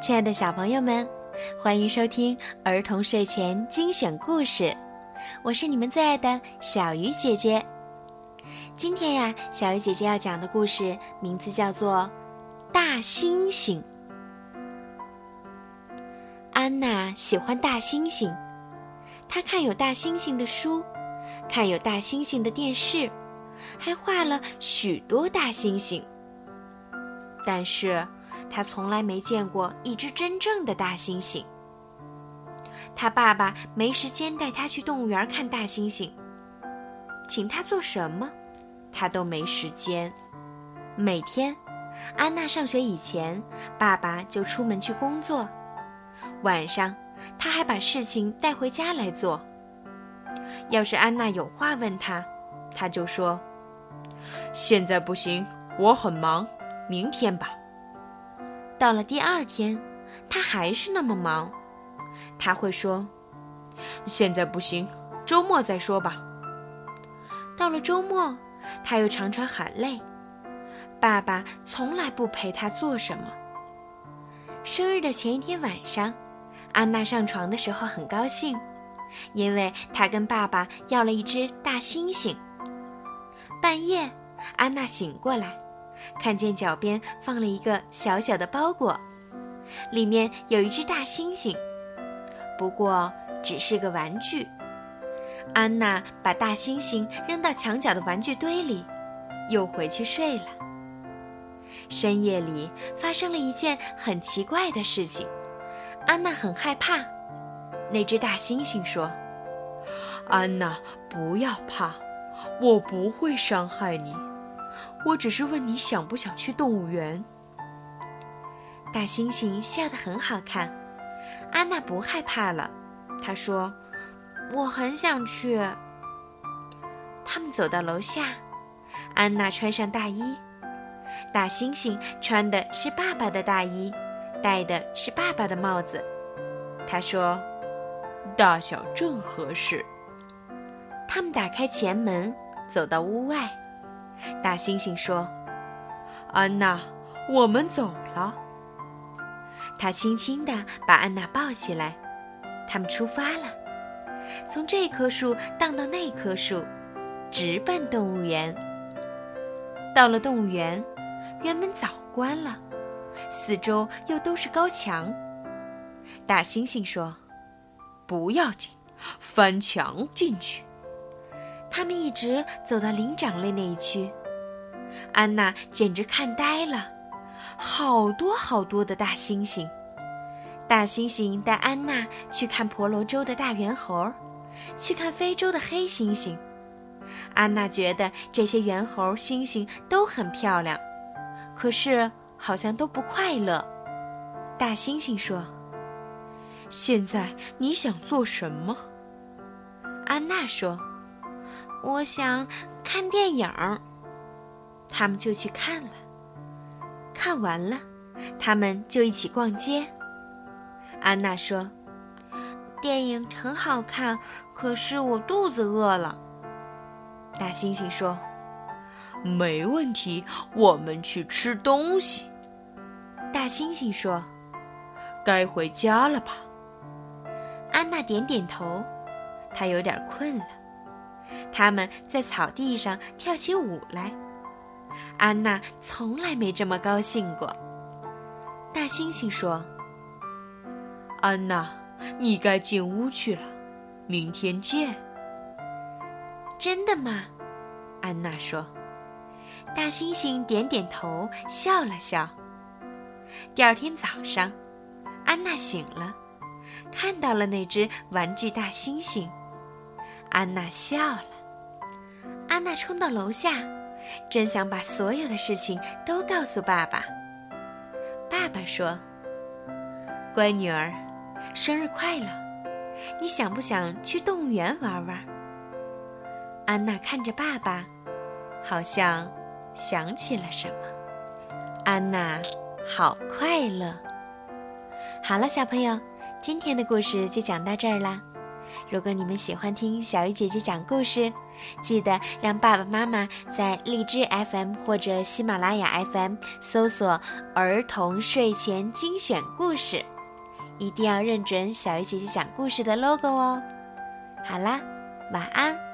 亲爱的小朋友们，欢迎收听儿童睡前精选故事，我是你们最爱的小鱼姐姐。今天呀，小鱼姐姐要讲的故事名字叫做《大猩猩》。安娜喜欢大猩猩，她看有大猩猩的书，看有大猩猩的电视，还画了许多大猩猩。但是。他从来没见过一只真正的大猩猩。他爸爸没时间带他去动物园看大猩猩，请他做什么，他都没时间。每天，安娜上学以前，爸爸就出门去工作，晚上他还把事情带回家来做。要是安娜有话问他，他就说：“现在不行，我很忙，明天吧。”到了第二天，他还是那么忙。他会说：“现在不行，周末再说吧。”到了周末，他又常常喊累。爸爸从来不陪他做什么。生日的前一天晚上，安娜上床的时候很高兴，因为她跟爸爸要了一只大猩猩。半夜，安娜醒过来。看见脚边放了一个小小的包裹，里面有一只大猩猩，不过只是个玩具。安娜把大猩猩扔到墙角的玩具堆里，又回去睡了。深夜里发生了一件很奇怪的事情，安娜很害怕。那只大猩猩说：“安娜，不要怕，我不会伤害你。”我只是问你想不想去动物园。大猩猩笑得很好看，安娜不害怕了。她说：“我很想去。”他们走到楼下，安娜穿上大衣，大猩猩穿的是爸爸的大衣，戴的是爸爸的帽子。他说：“大小正合适。”他们打开前门，走到屋外。大猩猩说：“安娜，我们走了。”他轻轻地把安娜抱起来，他们出发了，从这棵树荡到那棵树，直奔动物园。到了动物园，园门早关了，四周又都是高墙。大猩猩说：“不要紧，翻墙进去。”他们一直走到灵长类那一区，安娜简直看呆了，好多好多的大猩猩。大猩猩带安娜去看婆罗洲的大猿猴，去看非洲的黑猩猩。安娜觉得这些猿猴、猩猩都很漂亮，可是好像都不快乐。大猩猩说：“现在你想做什么？”安娜说。我想看电影儿，他们就去看了。看完了，他们就一起逛街。安娜说：“电影很好看，可是我肚子饿了。”大猩猩说：“没问题，我们去吃东西。”大猩猩说：“该回家了吧？”安娜点点头，她有点困了。他们在草地上跳起舞来，安娜从来没这么高兴过。大猩猩说：“安娜，你该进屋去了，明天见。”真的吗？安娜说。大猩猩点点头，笑了笑。第二天早上，安娜醒了，看到了那只玩具大猩猩。安娜笑了。安娜冲到楼下，真想把所有的事情都告诉爸爸。爸爸说：“乖女儿，生日快乐！你想不想去动物园玩玩？”安娜看着爸爸，好像想起了什么。安娜好快乐。好了，小朋友，今天的故事就讲到这儿啦。如果你们喜欢听小鱼姐姐讲故事，记得让爸爸妈妈在荔枝 FM 或者喜马拉雅 FM 搜索“儿童睡前精选故事”，一定要认准小鱼姐姐讲故事的 logo 哦。好啦，晚安。